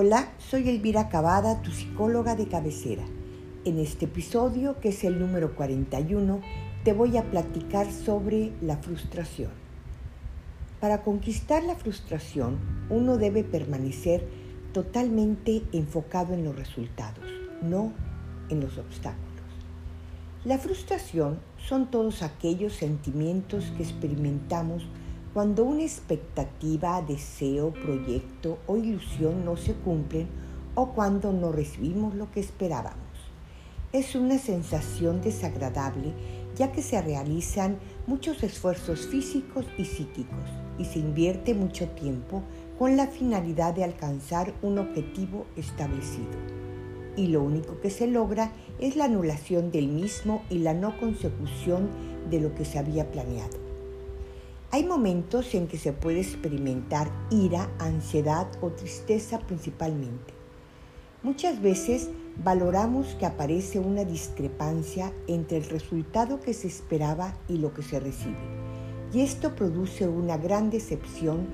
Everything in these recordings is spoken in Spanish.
Hola, soy Elvira Cavada, tu psicóloga de cabecera. En este episodio, que es el número 41, te voy a platicar sobre la frustración. Para conquistar la frustración, uno debe permanecer totalmente enfocado en los resultados, no en los obstáculos. La frustración son todos aquellos sentimientos que experimentamos cuando una expectativa, deseo, proyecto o ilusión no se cumplen o cuando no recibimos lo que esperábamos. Es una sensación desagradable ya que se realizan muchos esfuerzos físicos y psíquicos y se invierte mucho tiempo con la finalidad de alcanzar un objetivo establecido. Y lo único que se logra es la anulación del mismo y la no consecución de lo que se había planeado. Hay momentos en que se puede experimentar ira, ansiedad o tristeza principalmente. Muchas veces valoramos que aparece una discrepancia entre el resultado que se esperaba y lo que se recibe. Y esto produce una gran decepción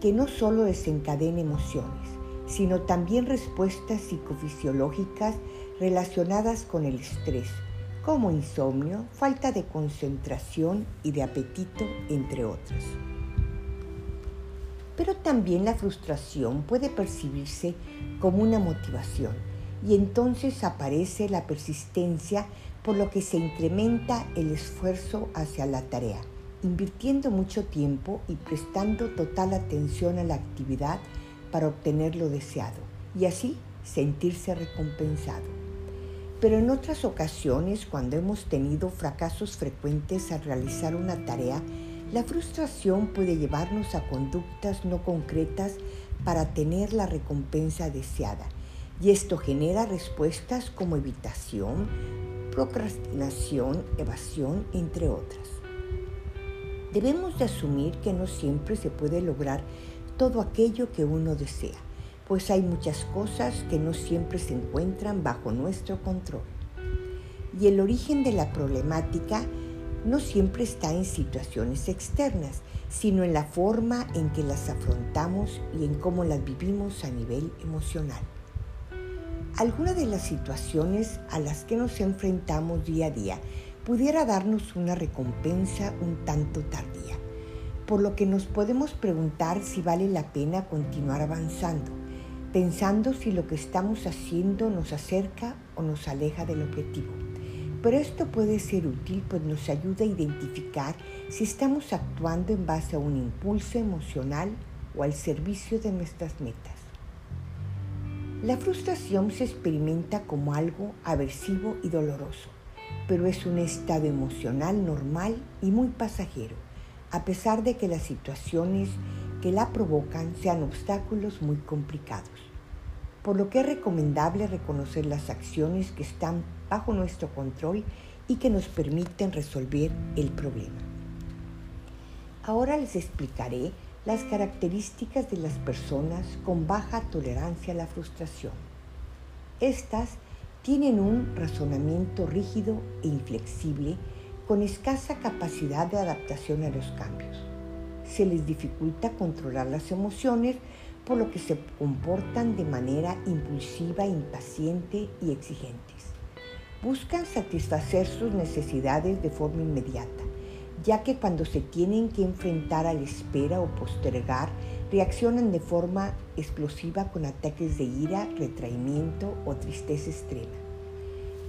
que no solo desencadena emociones, sino también respuestas psicofisiológicas relacionadas con el estrés, como insomnio, falta de concentración y de apetito, entre otras. Pero también la frustración puede percibirse como una motivación y entonces aparece la persistencia por lo que se incrementa el esfuerzo hacia la tarea, invirtiendo mucho tiempo y prestando total atención a la actividad para obtener lo deseado y así sentirse recompensado pero en otras ocasiones, cuando hemos tenido fracasos frecuentes al realizar una tarea, la frustración puede llevarnos a conductas no concretas para tener la recompensa deseada. Y esto genera respuestas como evitación, procrastinación, evasión, entre otras. Debemos de asumir que no siempre se puede lograr todo aquello que uno desea pues hay muchas cosas que no siempre se encuentran bajo nuestro control. Y el origen de la problemática no siempre está en situaciones externas, sino en la forma en que las afrontamos y en cómo las vivimos a nivel emocional. Alguna de las situaciones a las que nos enfrentamos día a día pudiera darnos una recompensa un tanto tardía, por lo que nos podemos preguntar si vale la pena continuar avanzando pensando si lo que estamos haciendo nos acerca o nos aleja del objetivo. Pero esto puede ser útil pues nos ayuda a identificar si estamos actuando en base a un impulso emocional o al servicio de nuestras metas. La frustración se experimenta como algo aversivo y doloroso, pero es un estado emocional normal y muy pasajero, a pesar de que las situaciones que la provocan sean obstáculos muy complicados. Por lo que es recomendable reconocer las acciones que están bajo nuestro control y que nos permiten resolver el problema. Ahora les explicaré las características de las personas con baja tolerancia a la frustración. Estas tienen un razonamiento rígido e inflexible con escasa capacidad de adaptación a los cambios se les dificulta controlar las emociones, por lo que se comportan de manera impulsiva, impaciente y exigentes. Buscan satisfacer sus necesidades de forma inmediata, ya que cuando se tienen que enfrentar a la espera o postergar, reaccionan de forma explosiva con ataques de ira, retraimiento o tristeza extrema.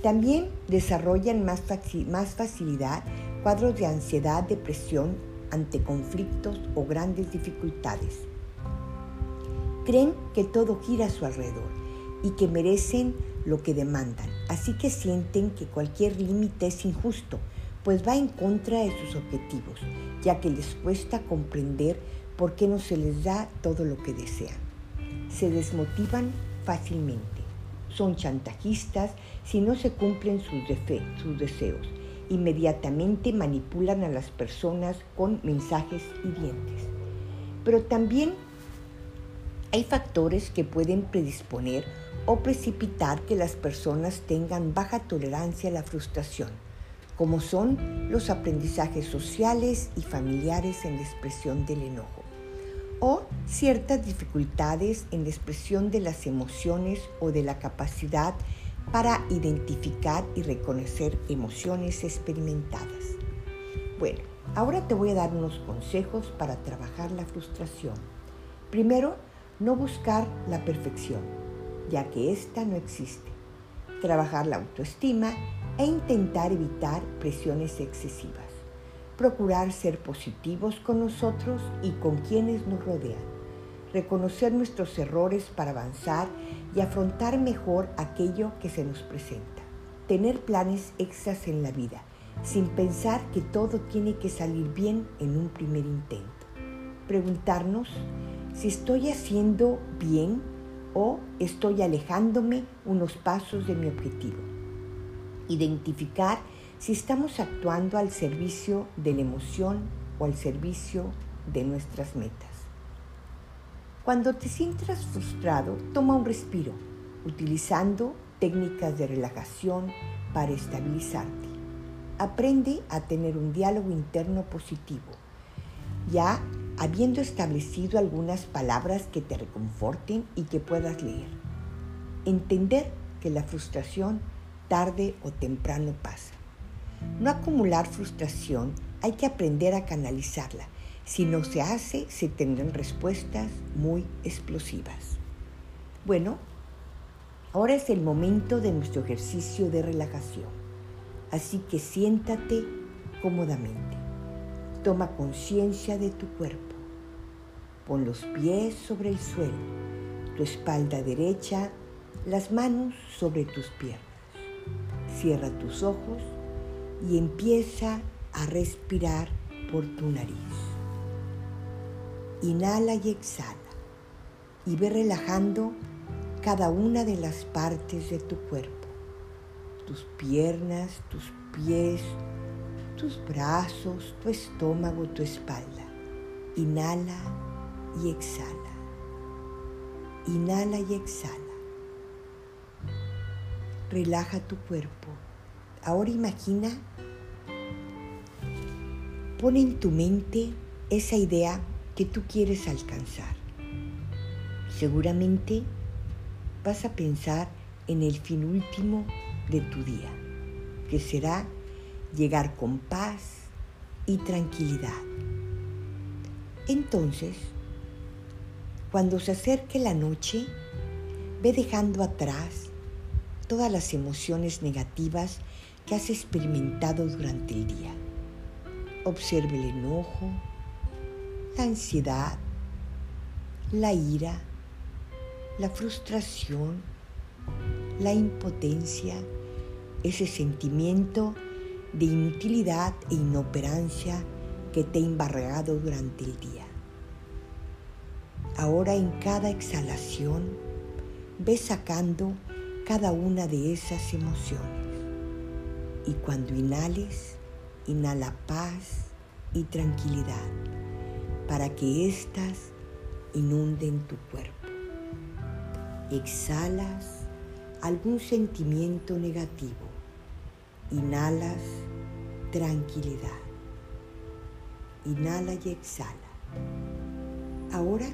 También desarrollan más, facilidad cuadros de ansiedad, depresión ante conflictos o grandes dificultades. Creen que todo gira a su alrededor y que merecen lo que demandan, así que sienten que cualquier límite es injusto, pues va en contra de sus objetivos, ya que les cuesta comprender por qué no se les da todo lo que desean. Se desmotivan fácilmente, son chantajistas si no se cumplen sus, sus deseos inmediatamente manipulan a las personas con mensajes hirientes. Pero también hay factores que pueden predisponer o precipitar que las personas tengan baja tolerancia a la frustración, como son los aprendizajes sociales y familiares en la expresión del enojo. o ciertas dificultades en la expresión de las emociones o de la capacidad para identificar y reconocer emociones experimentadas. Bueno, ahora te voy a dar unos consejos para trabajar la frustración. Primero, no buscar la perfección, ya que ésta no existe. Trabajar la autoestima e intentar evitar presiones excesivas. Procurar ser positivos con nosotros y con quienes nos rodean. Reconocer nuestros errores para avanzar y afrontar mejor aquello que se nos presenta. Tener planes extras en la vida, sin pensar que todo tiene que salir bien en un primer intento. Preguntarnos si estoy haciendo bien o estoy alejándome unos pasos de mi objetivo. Identificar si estamos actuando al servicio de la emoción o al servicio de nuestras metas. Cuando te sientas frustrado, toma un respiro, utilizando técnicas de relajación para estabilizarte. Aprende a tener un diálogo interno positivo. Ya habiendo establecido algunas palabras que te reconforten y que puedas leer. Entender que la frustración tarde o temprano pasa. No acumular frustración, hay que aprender a canalizarla. Si no se hace, se tendrán respuestas muy explosivas. Bueno, ahora es el momento de nuestro ejercicio de relajación. Así que siéntate cómodamente. Toma conciencia de tu cuerpo. Pon los pies sobre el suelo, tu espalda derecha, las manos sobre tus piernas. Cierra tus ojos y empieza a respirar por tu nariz. Inhala y exhala y ve relajando cada una de las partes de tu cuerpo, tus piernas, tus pies, tus brazos, tu estómago, tu espalda. Inhala y exhala. Inhala y exhala. Relaja tu cuerpo. Ahora imagina, pon en tu mente esa idea que tú quieres alcanzar. Seguramente vas a pensar en el fin último de tu día, que será llegar con paz y tranquilidad. Entonces, cuando se acerque la noche, ve dejando atrás todas las emociones negativas que has experimentado durante el día. Observe el enojo, la ansiedad, la ira, la frustración, la impotencia, ese sentimiento de inutilidad e inoperancia que te ha embargado durante el día. Ahora en cada exhalación ve sacando cada una de esas emociones. Y cuando inhales, inhala paz y tranquilidad para que éstas inunden tu cuerpo. Exhalas algún sentimiento negativo Inhalas tranquilidad. Inhala y exhala. Ahora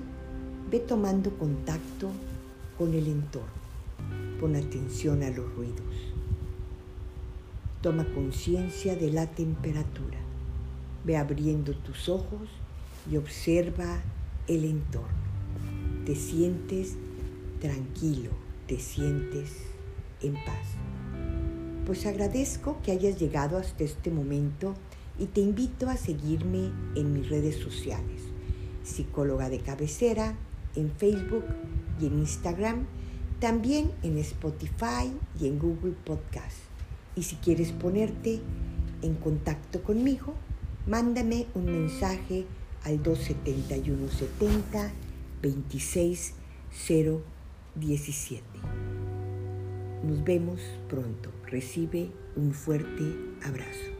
ve tomando contacto con el entorno. Pon atención a los ruidos. Toma conciencia de la temperatura. Ve abriendo tus ojos y observa el entorno. Te sientes tranquilo, te sientes en paz. Pues agradezco que hayas llegado hasta este momento y te invito a seguirme en mis redes sociales, psicóloga de cabecera, en Facebook y en Instagram, también en Spotify y en Google Podcast. Y si quieres ponerte en contacto conmigo, mándame un mensaje al 271 70 26 017. Nos vemos pronto. Recibe un fuerte abrazo.